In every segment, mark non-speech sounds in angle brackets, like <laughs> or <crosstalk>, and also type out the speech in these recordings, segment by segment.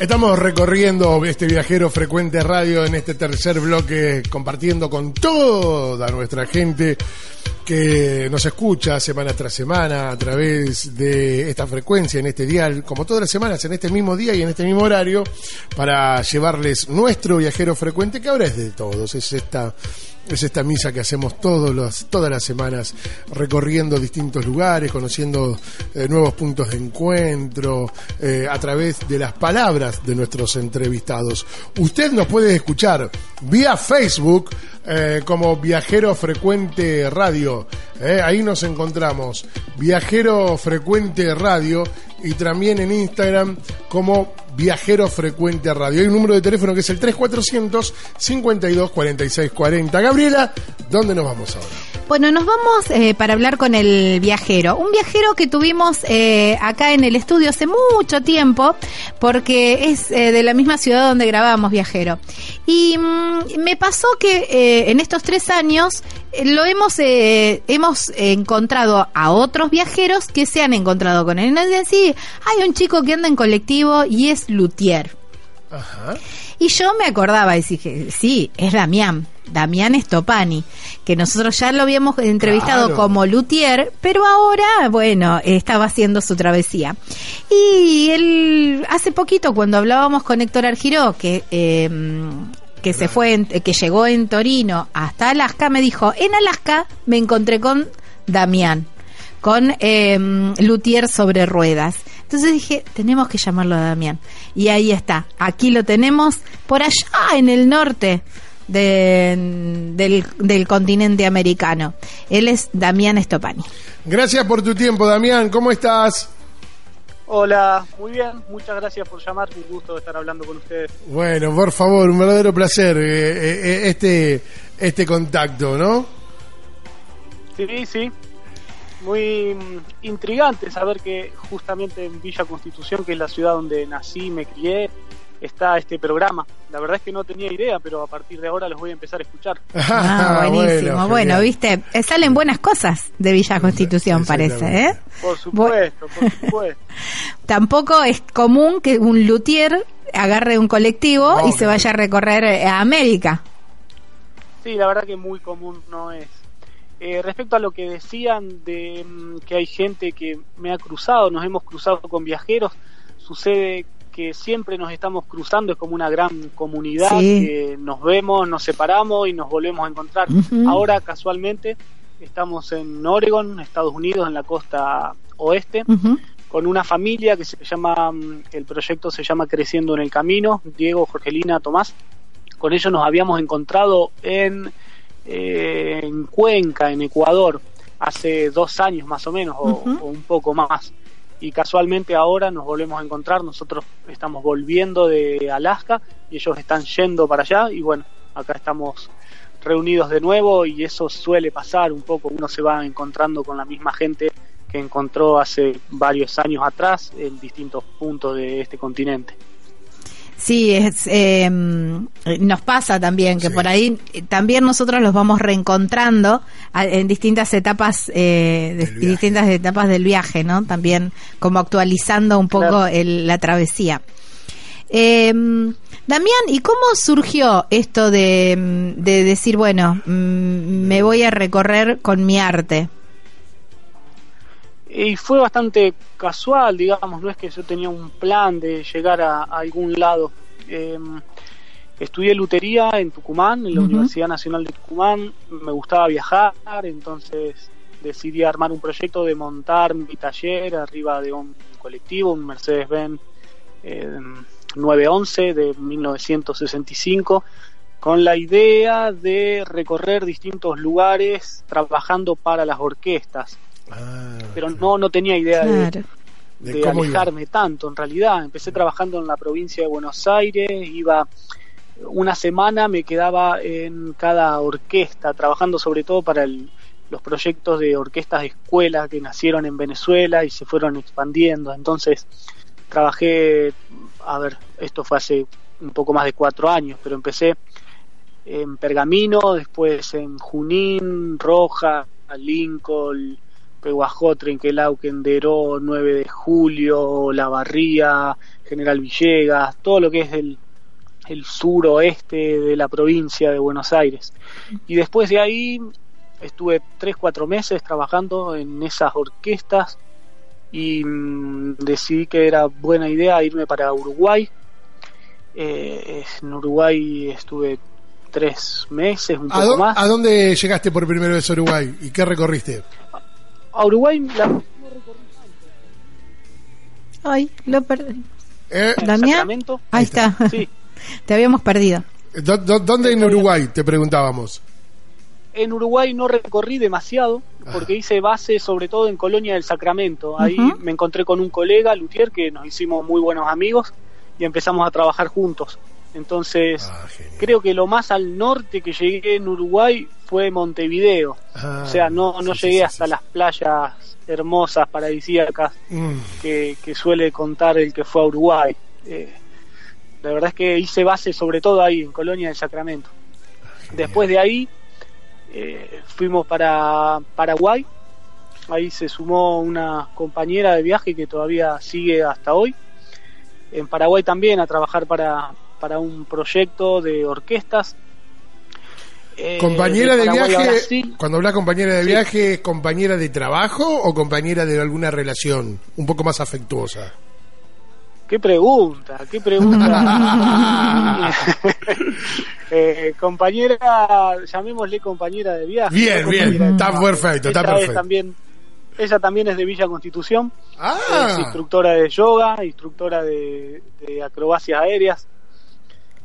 Estamos recorriendo este viajero frecuente radio en este tercer bloque, compartiendo con toda nuestra gente que nos escucha semana tras semana a través de esta frecuencia, en este dial, como todas las semanas, en este mismo día y en este mismo horario, para llevarles nuestro viajero frecuente, que ahora es de todos, es esta es esta misa que hacemos todos todas las semanas, recorriendo distintos lugares, conociendo eh, nuevos puntos de encuentro, eh, a través de las palabras de nuestros entrevistados. Usted nos puede escuchar vía Facebook eh, como Viajero Frecuente Radio. ahí nos encontramos, Viajero Frecuente Radio, y también en Instagram como Viajero Frecuente Radio. Hay un número de teléfono que es el 3400 52 46 40. Gabriela, ¿dónde nos vamos ahora? Bueno, nos vamos eh, para hablar con el viajero. Un viajero que tuvimos eh, acá en el estudio hace mucho tiempo, porque es eh, de la misma ciudad donde grabamos Viajero. Y mm, me pasó que en estos tres años lo hemos, hemos encontrado a otros viajeros que se han encontrado con él. Sí, hay un chico que anda en colectivo y es luthier. Ajá. Y yo me acordaba y dije, sí, es Damián. Damián Estopani, que nosotros ya lo habíamos entrevistado como luthier, pero ahora, bueno, estaba haciendo su travesía. Y él, hace poquito, cuando hablábamos con Héctor Argiró, que... Em, que se fue, que llegó en Torino hasta Alaska, me dijo, en Alaska me encontré con Damián, con eh, Luthier sobre ruedas. Entonces dije, tenemos que llamarlo a Damián. Y ahí está, aquí lo tenemos, por allá en el norte del, del, continente americano. Él es Damián Estopani. Gracias por tu tiempo, Damián. ¿Cómo estás? Hola, muy bien, muchas gracias por llamar, un gusto estar hablando con ustedes. Bueno, por favor, un verdadero placer eh, eh, eh, este, este contacto, ¿no? Sí, sí, muy mm, intrigante saber que justamente en Villa Constitución, que es la ciudad donde nací y me crié, está este programa. La verdad es que no tenía idea, pero a partir de ahora los voy a empezar a escuchar. <laughs> Ah, buenísimo. Bueno, viste, eh, salen buenas cosas de Villa Constitución, parece, ¿eh? Por supuesto, por supuesto. <laughs> Tampoco es común que un luthier agarre un colectivo y se vaya a recorrer eh, a América. Sí, la verdad que muy común no es. Eh, respecto a lo que decían de mm, que hay gente que me ha cruzado, nos hemos cruzado con viajeros, sucede que siempre nos estamos cruzando, es como una gran comunidad, que nos vemos, nos separamos y nos volvemos a encontrar. Ahora casualmente estamos en Oregon, Estados Unidos, en la costa oeste, con una familia que se llama, mm, el proyecto se llama Creciendo en el Camino, Diego, Jorgelina, Tomás. Con ellos nos habíamos encontrado en, eh, en Cuenca, en Ecuador, hace dos años más o menos, o un poco más y casualmente ahora nos volvemos a encontrar, nosotros estamos volviendo de Alaska y ellos están yendo para allá y bueno, acá estamos reunidos de nuevo y eso suele pasar un poco, uno se va encontrando con la misma gente que encontró hace varios años atrás en distintos puntos de este continente. Sí, es, em, nos pasa también que por ahí eh, también nosotros los vamos reencontrando en distintas etapas, eh, distintas etapas del viaje, ¿no? También como actualizando un poco la travesía. Em, Damián, ¿y cómo surgió esto de, de decir, bueno, mm, me voy a recorrer con mi arte? Y fue bastante casual, digamos, no es que yo tenía un plan de llegar a, algún lado. Em, estudié lutería en Tucumán, en la Universidad Nacional de Tucumán, me gustaba viajar, entonces decidí armar un proyecto de montar mi taller arriba de un colectivo, un Mercedes-Benz 911 em, de 1965 con la idea de recorrer distintos lugares trabajando para las orquestas. Ah, pero no, no tenía idea de, de, alejarme tanto en realidad. Empecé trabajando en la provincia de Buenos Aires, iba una semana, me quedaba en cada orquesta, trabajando sobre todo para los proyectos de orquestas de escuela que nacieron en Venezuela y se fueron expandiendo. Entonces trabajé, a ver, esto fue hace un poco más de cuatro años, pero empecé en Pergamino, después en Junín, Roja, Lincoln, Peguajó, Trenquelauquen, Deró, 9 de Julio, La Barría, General Villegas, todo lo que es el, el suroeste de la provincia de Buenos Aires. Y después de ahí estuve 3, 4 meses trabajando en esas orquestas y mm, decidí que era buena idea irme para Uruguay. Eh, en Uruguay estuve tres meses, un ¿A, poco más. a dónde llegaste por primera vez a Uruguay y qué recorriste? A Uruguay la, Ay, lo perdí. ¿Eh? ¿Damián? Sacramento. Ahí está. Sí, <laughs> Te habíamos perdido. ¿Dó- dó- ¿Dónde en Uruguay? Te preguntábamos. en Uruguay no recorrí demasiado porque hice base sobre todo en Colonia del Sacramento. Ahí me encontré con un colega, Lutier, que nos hicimos muy buenos amigos y empezamos a trabajar juntos. Entonces, Ah, creo que lo más al norte que llegué en Uruguay fue Montevideo. Ah, o sea, no, no sí, llegué sí, hasta sí. las playas hermosas, paradisíacas Mm, que, que suele contar el que fue a Uruguay. Eh, la verdad es que hice base sobre todo ahí, en Colonia del Sacramento. Después de ahí eh, fuimos para Paraguay. Ahí se sumó una compañera de viaje que todavía sigue hasta hoy. En Paraguay también a trabajar para, para un proyecto de orquestas. Eh, ¿Compañera de viaje? Brasil. Cuando habla compañera de Sí. viaje, ¿es compañera de trabajo o compañera de alguna relación un poco más afectuosa? ¿Qué pregunta? ¿Qué pregunta? <laughs> Eh, compañera, llamémosle compañera de viaje. Bien, no bien, está perfecto, está es perfecto. también, ella también es de Villa Constitución, es Ah, instructora de yoga, instructora de, de acrobacias aéreas.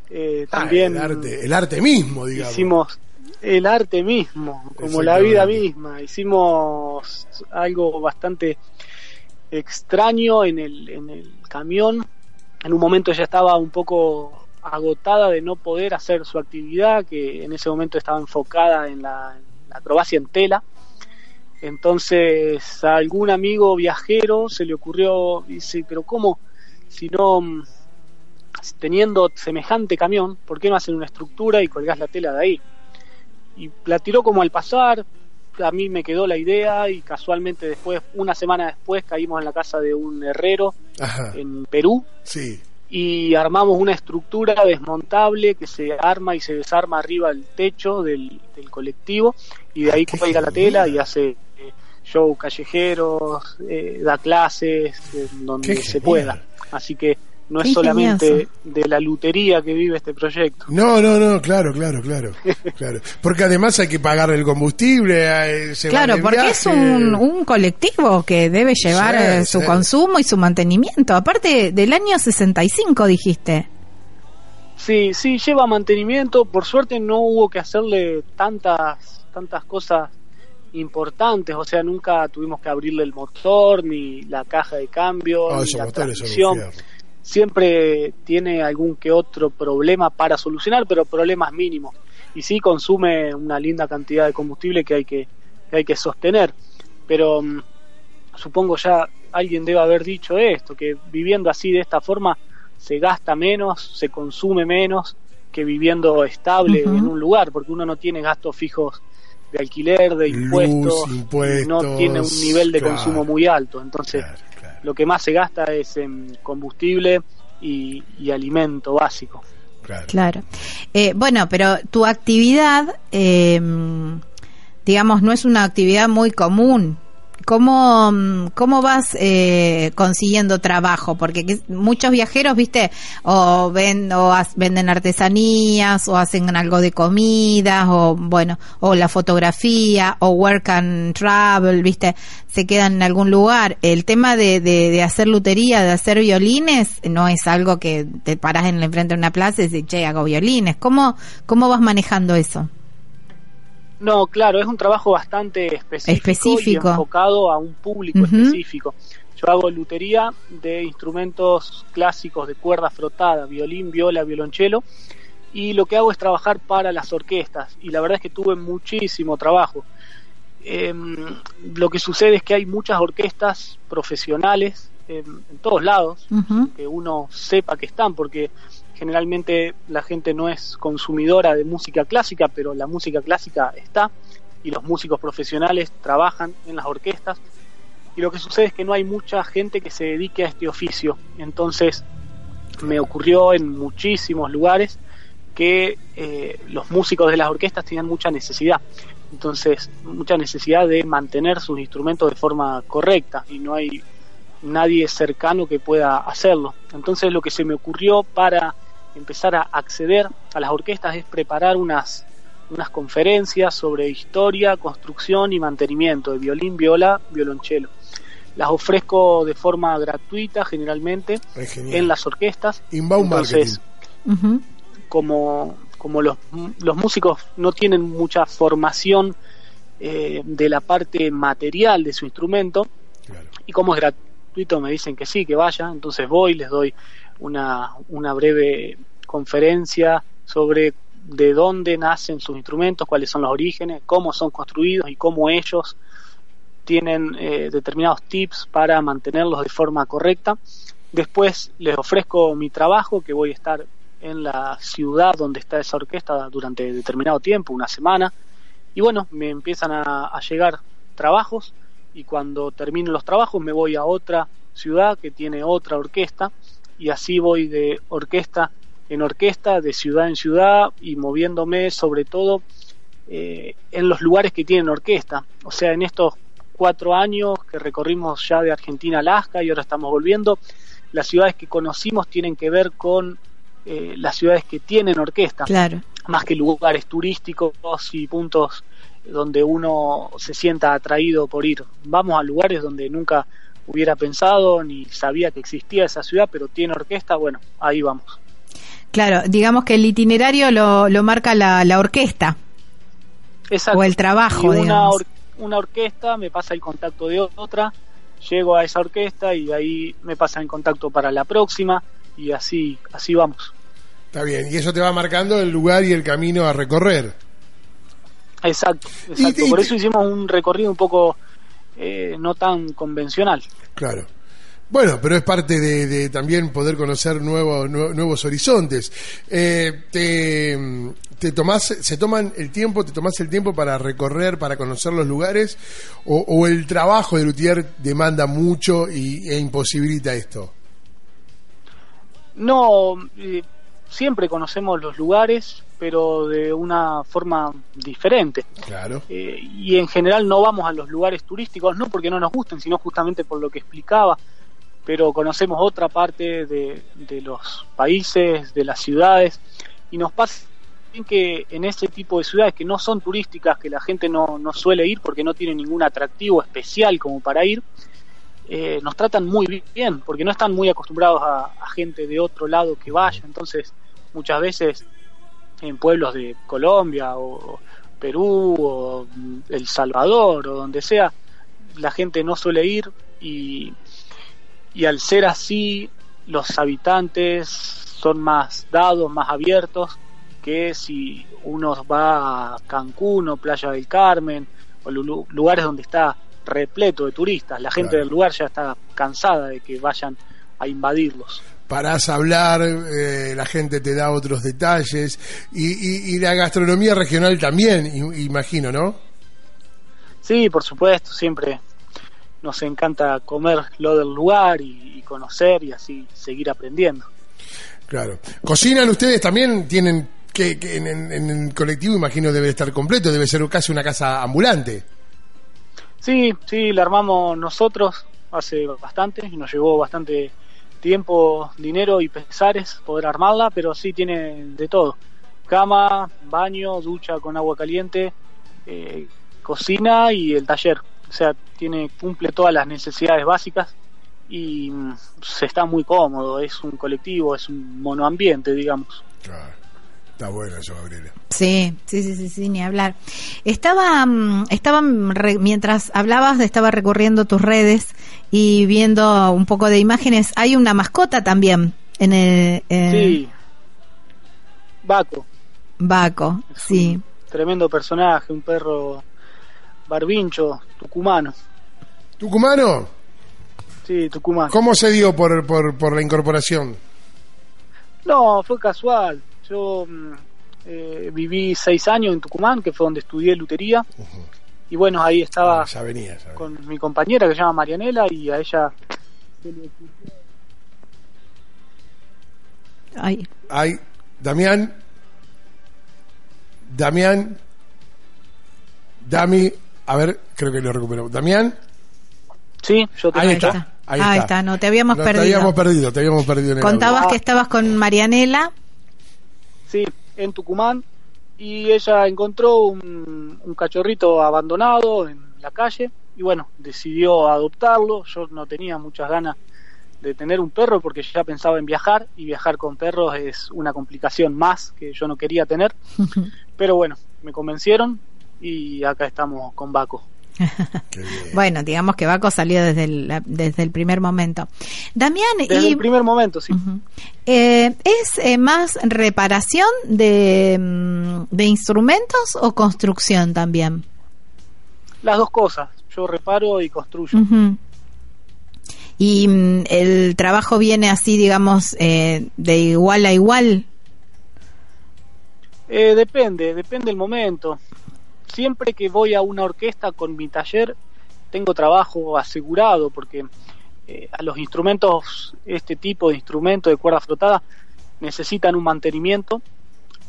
Eh, ah, también el, arte, el arte mismo, digamos. hicimos el arte mismo, como la vida misma. Hicimos algo bastante extraño en el, en el camión. En un momento ella estaba un poco agotada de no poder hacer su actividad, que en ese momento estaba enfocada en la, en la acrobacia en tela. Entonces a algún amigo viajero se le ocurrió, dice, pero ¿cómo? Si no, teniendo semejante camión, ¿por qué no hacen una estructura y colgás la tela de ahí? Y la tiró como al pasar, a mí me quedó la idea y casualmente después, una semana después, caímos en la casa de un herrero Ajá, en Perú sí. y armamos una estructura desmontable que se arma y se desarma arriba del techo del, del colectivo y de ahí cuelga la tela y hace eh, show callejeros, eh, da clases donde Qué se genial. pueda. Así que no es solamente de la lutería que vive este proyecto. No, no, no, claro, claro, claro, <laughs> claro. Porque además hay que pagar el combustible. se Claro, porque es un, un colectivo que debe llevar Sí, eh, su sí. consumo y su mantenimiento. Aparte del año 65, dijiste. Sí, sí, lleva mantenimiento. Por suerte no hubo que hacerle tantas, tantas cosas importantes. O sea, nunca tuvimos que abrirle el motor, ni la caja de cambio, Ah, ni la transmisión. Siempre tiene algún que otro problema para solucionar, pero problemas mínimos. Y sí consume una linda cantidad de combustible que hay que, que hay que sostener. Pero mm, supongo ya alguien debe haber dicho esto, que viviendo así de esta forma se gasta menos, se consume menos que viviendo estable en un lugar, porque uno no tiene gastos fijos de alquiler, de Luz, impuestos, no tiene un nivel de claro. consumo muy alto. Entonces, claro, lo que más se gasta es en combustible y, y alimento básico. claro. Claro. Eh, bueno, pero tu actividad, eh, digamos, no es una actividad muy común. ¿Cómo, mm, cómo vas eh, consiguiendo trabajo? Porque que- muchos viajeros, viste, o, ven, o venden artesanías, o hacen algo de comidas, o bueno, o la fotografía, o work and travel, viste, se quedan en algún lugar. El tema de, de, de hacer lutería, de hacer violines, no es algo que te paras en la enfrente de una plaza y dices, che, hago violines. ¿Cómo, cómo vas manejando eso? No, claro, es un trabajo bastante específico, Específico. y enfocado a un público específico. Yo hago lutería de instrumentos clásicos de cuerda frotada, violín, viola, violonchelo, y lo que hago es trabajar para las orquestas, y la verdad es que tuve muchísimo trabajo. Em, lo que sucede es que hay muchas orquestas profesionales em, en todos lados, que uno sepa que están, porque generalmente la gente no es consumidora de música clásica, pero la música clásica está. y los músicos profesionales trabajan en las orquestas y lo que sucede es que no hay mucha gente que se dedique a este oficio. Entonces me ocurrió en muchísimos lugares que eh, los músicos de las orquestas tenían mucha necesidad. Entonces, mucha necesidad de mantener sus instrumentos de forma correcta y no hay nadie cercano que pueda hacerlo. Entonces, lo que se me ocurrió para empezar a acceder a las orquestas es preparar unas, unas conferencias sobre historia, construcción y mantenimiento de violín, viola, violonchelo. Las ofrezco de forma gratuita generalmente en las orquestas. Inbound Entonces, como, como los, los músicos no tienen mucha formación eh, de la parte material de su instrumento, y como es gratuito me dicen que sí, que vaya, entonces voy, les doy una, una breve conferencia sobre de dónde nacen sus instrumentos, cuáles son los orígenes, cómo son construidos y cómo ellos tienen eh, determinados tips para mantenerlos de forma correcta. Después les ofrezco mi trabajo, que voy a estar en la ciudad donde está esa orquesta durante determinado tiempo, una semana. Y bueno, me empiezan a, a llegar trabajos y cuando termino los trabajos me voy a otra ciudad que tiene otra orquesta y así voy de orquesta en orquesta, de ciudad en ciudad y moviéndome sobre todo eh, en los lugares que tienen orquesta. O sea, en estos cuatro años que recorrimos ya de Argentina a Alaska y ahora estamos volviendo, las ciudades que conocimos tienen que ver con eh, las ciudades que tienen orquesta, claro. más que lugares turísticos y puntos donde uno se sienta atraído por ir. Vamos a lugares donde nunca hubiera pensado ni sabía que existía esa ciudad, pero tiene orquesta, bueno, ahí vamos. Claro, digamos que el itinerario lo, lo marca la, la orquesta. Exacto. O el trabajo, y una, or- una orquesta me pasa el contacto de otra, llego a esa orquesta y ahí me pasa el contacto para la próxima y así, así vamos. Está bien, y eso te va marcando el lugar y el camino a recorrer. Exacto, Y- exacto. y- Por eso hicimos un recorrido un poco eh, no tan convencional. Claro. Bueno, pero es parte de, de también poder conocer nuevos nue- nuevos horizontes. Eh, te, te tomás, se toman el tiempo, te tomás el tiempo para recorrer, para conocer los lugares, o, o el trabajo de luthier demanda mucho y, e imposibilita esto. No, eh, siempre conocemos los lugares, pero de una forma diferente. Claro. Eh, y en general no vamos a los lugares turísticos, no porque no nos gusten, sino justamente por lo que explicaba, pero conocemos otra parte de, de los países, de las ciudades, y nos pasa que en ese tipo de ciudades que no son turísticas, que la gente no, no suele ir porque no tiene ningún atractivo especial como para ir, eh, nos tratan muy bien, porque no están muy acostumbrados a, a gente de otro lado que vaya, entonces muchas veces en pueblos de Colombia o Perú o El Salvador o donde sea, la gente no suele ir y, y al ser así, los habitantes son más dados, más abiertos que si uno va a Cancún o Playa del Carmen o lu- lugares donde está repleto de turistas. La gente Claro. del lugar ya está cansada de que vayan a invadirlos. Parás a hablar, eh, la gente te da otros detalles, y, y- y la gastronomía regional también, imagino, ¿no? Sí, por supuesto, siempre nos encanta comer lo del lugar y, y conocer y así seguir aprendiendo. Claro. ¿Cocinan ustedes también? ¿Tienen que, que en, en- en el colectivo, imagino, debe estar completo, debe ser casi una casa ambulante? Sí, sí, la armamos nosotros hace bastante y nos llevó bastante tiempo, dinero y pesares poder armarla, pero sí tiene de todo. Cama, baño, ducha con agua caliente, eh, cocina y el taller. O sea, tiene cumple todas las necesidades básicas y mm, se está muy cómodo. Es un colectivo, es un monoambiente, digamos. Claro. Está bueno eso, Gabriela. Sí, sí, sí, sí, sí, ni hablar. Estaba, mm, estaba mm, re- mientras hablabas, estaba recorriendo tus redes y viendo un poco de imágenes. Hay una mascota también en el en Sí. Baco, Baco, sí. tremendo personaje, un perro barbincho, tucumano. ¿Tucumano? Sí, tucumano. ¿Cómo se dio por, por, por la incorporación? No, fue casual. Yo mm, eh, viví seis años en Tucumán, que fue donde estudié lutería. Y bueno, ahí estaba Ah, ya venía, ya venía. con mi compañera que se llama Marianela y a ella Ay, Ay, Damián. Damián. Dami. A ver, creo que lo recuperó. Damián. Sí, yo te Ahí ahí está. está. Ahí Ahí está. está, no te habíamos No, perdido. Te habíamos perdido, te habíamos perdido en el Contabas que estabas con Marianela. Sí, en Tucumán y ella encontró un, un cachorrito abandonado en la calle y bueno, decidió adoptarlo. Yo no tenía muchas ganas de tener un perro porque ya pensaba en viajar y viajar con perros es una complicación más que yo no quería tener. <laughs> Pero bueno, me convencieron y acá estamos con Baco. <laughs> Bueno, digamos que Baco salió desde el, desde el primer momento. Damián, Desde y, el primer momento, sí. Eh, ¿es eh, más reparación de, mm, de instrumentos o construcción también? Las dos cosas, yo reparo y construyo. Y mm, el trabajo viene así, digamos, eh, de igual a igual. Eh, depende, depende el momento. Siempre que voy a una orquesta con mi taller, tengo trabajo asegurado porque eh, a los instrumentos, este tipo de instrumentos de cuerda frotada, necesitan un mantenimiento,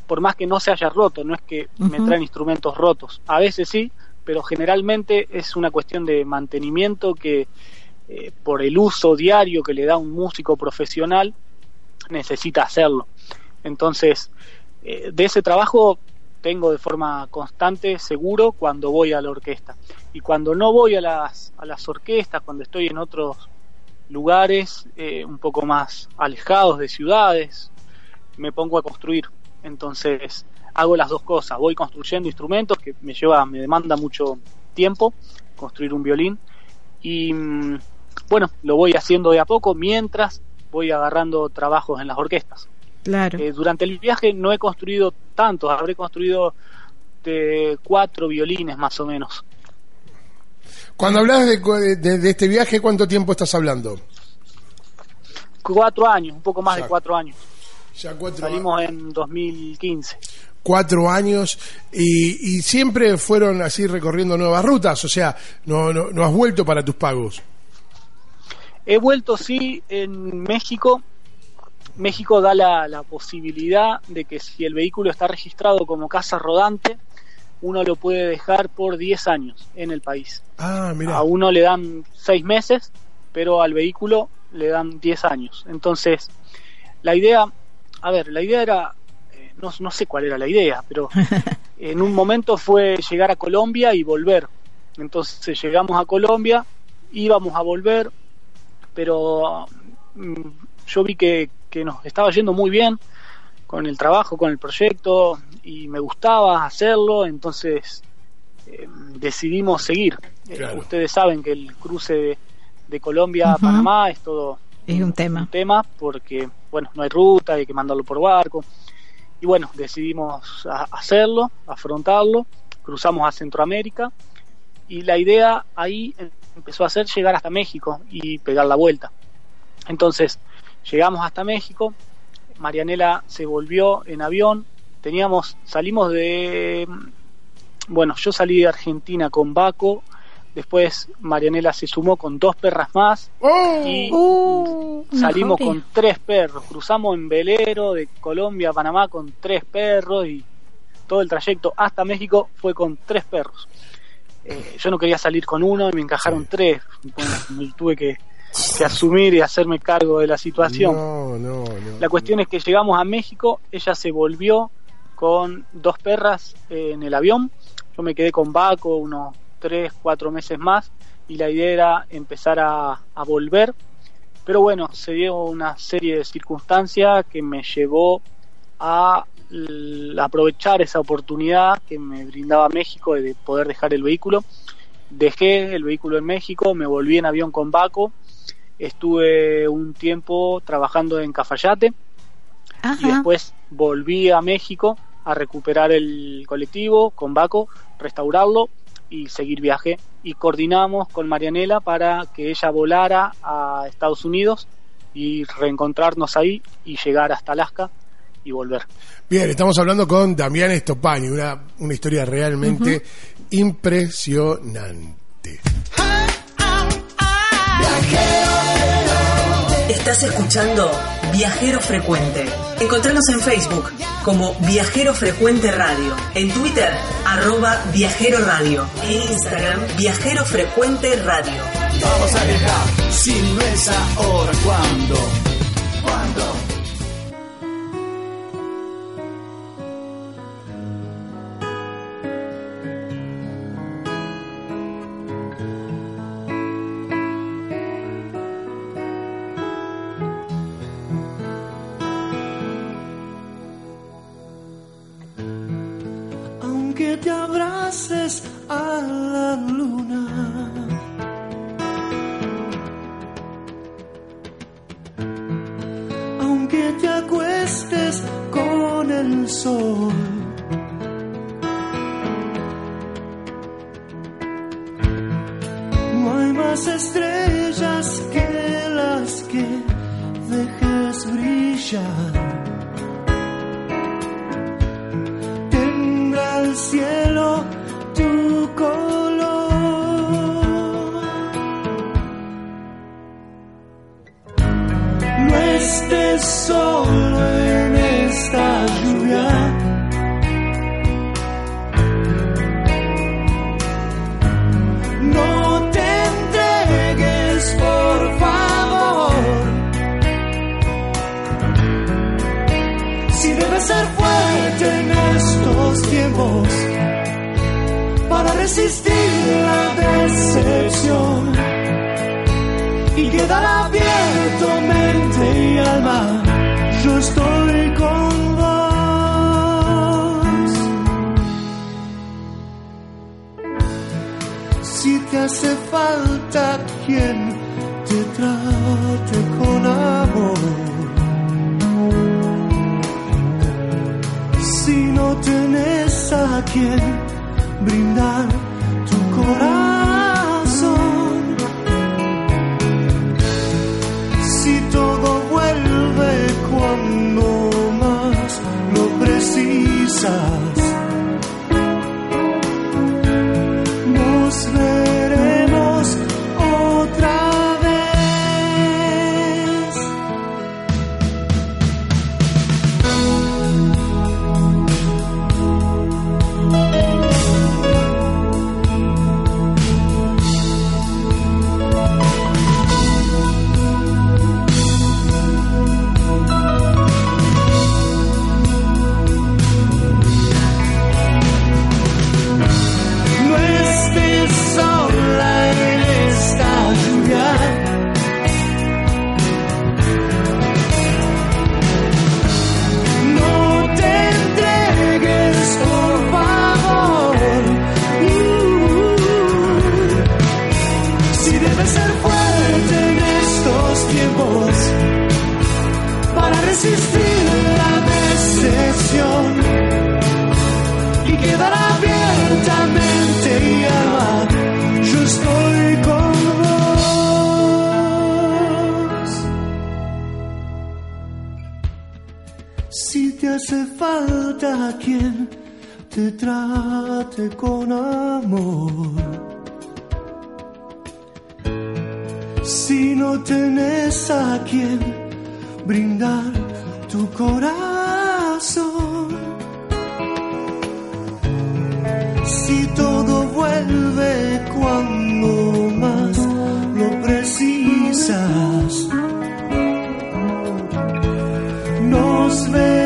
por más que no se haya roto, no es que me traen instrumentos rotos. A veces sí, pero generalmente es una cuestión de mantenimiento que eh, por el uso diario que le da un músico profesional necesita hacerlo. Entonces, eh, de ese trabajo tengo de forma constante, seguro, cuando voy a la orquesta. Y cuando no voy a las, a las orquestas, cuando estoy en otros lugares eh, un poco más alejados de ciudades, me pongo a construir. Entonces, hago las dos cosas. Voy construyendo instrumentos que me lleva, me demanda mucho tiempo construir un violín. Y mm, bueno, lo voy haciendo de a poco mientras voy agarrando trabajos en las orquestas. Claro. Eh, durante el viaje no he construido tantos, habré construido de cuatro violines más o menos. Cuando hablas de, de- de este viaje, ¿cuánto tiempo estás hablando? Cuatro años, un poco más Ya. de cuatro años. Ya cuatro, Salimos en 2015. cuatro años y, y siempre fueron así recorriendo nuevas rutas, o sea, no, no, no has vuelto para tus pagos. He vuelto, sí, en México. México da la, la posibilidad de que si el vehículo está registrado como casa rodante, uno lo puede dejar por 10 años en el país. Ah, mira. A uno le dan 6 meses, pero al vehículo le dan 10 años. Entonces, la idea, a ver, la idea era, eh, no, no sé cuál era la idea, pero <laughs> en un momento fue llegar a Colombia y volver. Entonces llegamos a Colombia, íbamos a volver, pero mm, yo vi que, que nos estaba yendo muy bien con el trabajo, con el proyecto, y me gustaba hacerlo, entonces eh, decidimos seguir. Eh, ustedes saben que el cruce de, de Colombia a Ujú. Panamá es todo Es un tema. un tema porque bueno no hay ruta hay que mandarlo por barco y bueno decidimos a- hacerlo afrontarlo cruzamos a Centroamérica y la idea ahí em- empezó a ser llegar hasta México y pegar la vuelta entonces llegamos hasta México Marianela se volvió en avión teníamos salimos de bueno yo salí de Argentina con Baco después Marianela se sumó con dos perras más ¡Oh! y Uh, salimos con tres perros, cruzamos en velero de Colombia a Panamá con tres perros y todo el trayecto hasta México fue con tres perros. Eh, yo no quería salir con uno y me encajaron tres. Bueno, me tuve que, que asumir y hacerme cargo de la situación. No, no, no. La cuestión es que llegamos a México, ella se volvió con dos perras eh, en el avión, yo me quedé con Baco unos tres, cuatro meses más y la idea era empezar a, a volver, pero bueno, se dio una serie de circunstancias que me llevó a aprovechar esa oportunidad que me brindaba México de poder dejar el vehículo. Dejé el vehículo en México, me volví en avión con Baco, estuve un tiempo trabajando en Cafayate y después volví a México a recuperar el colectivo con Baco, restaurarlo y seguir viaje. Y coordinamos con Marianela para que ella volara a Estados Unidos y reencontrarnos ahí y llegar hasta Alaska y volver. Bien, estamos hablando con Damián Estopani, una, una historia realmente impresionante. Escuchando Viajero Frecuente. Encontranos en Facebook como Viajero Frecuente Radio, en Twitter arroba Viajero Radio, en Instagram Viajero Frecuente Radio. Vamos a viajar, si no es ahora, ¿cuándo? ¿Cuándo? so Si te hace falta quien te trate con amor. si no tenés a quien brindar hace falta quien te trate con amor. Si no tenés a quien brindar tu corazón. si todo vuelve cuando más lo precisas. Nos veremos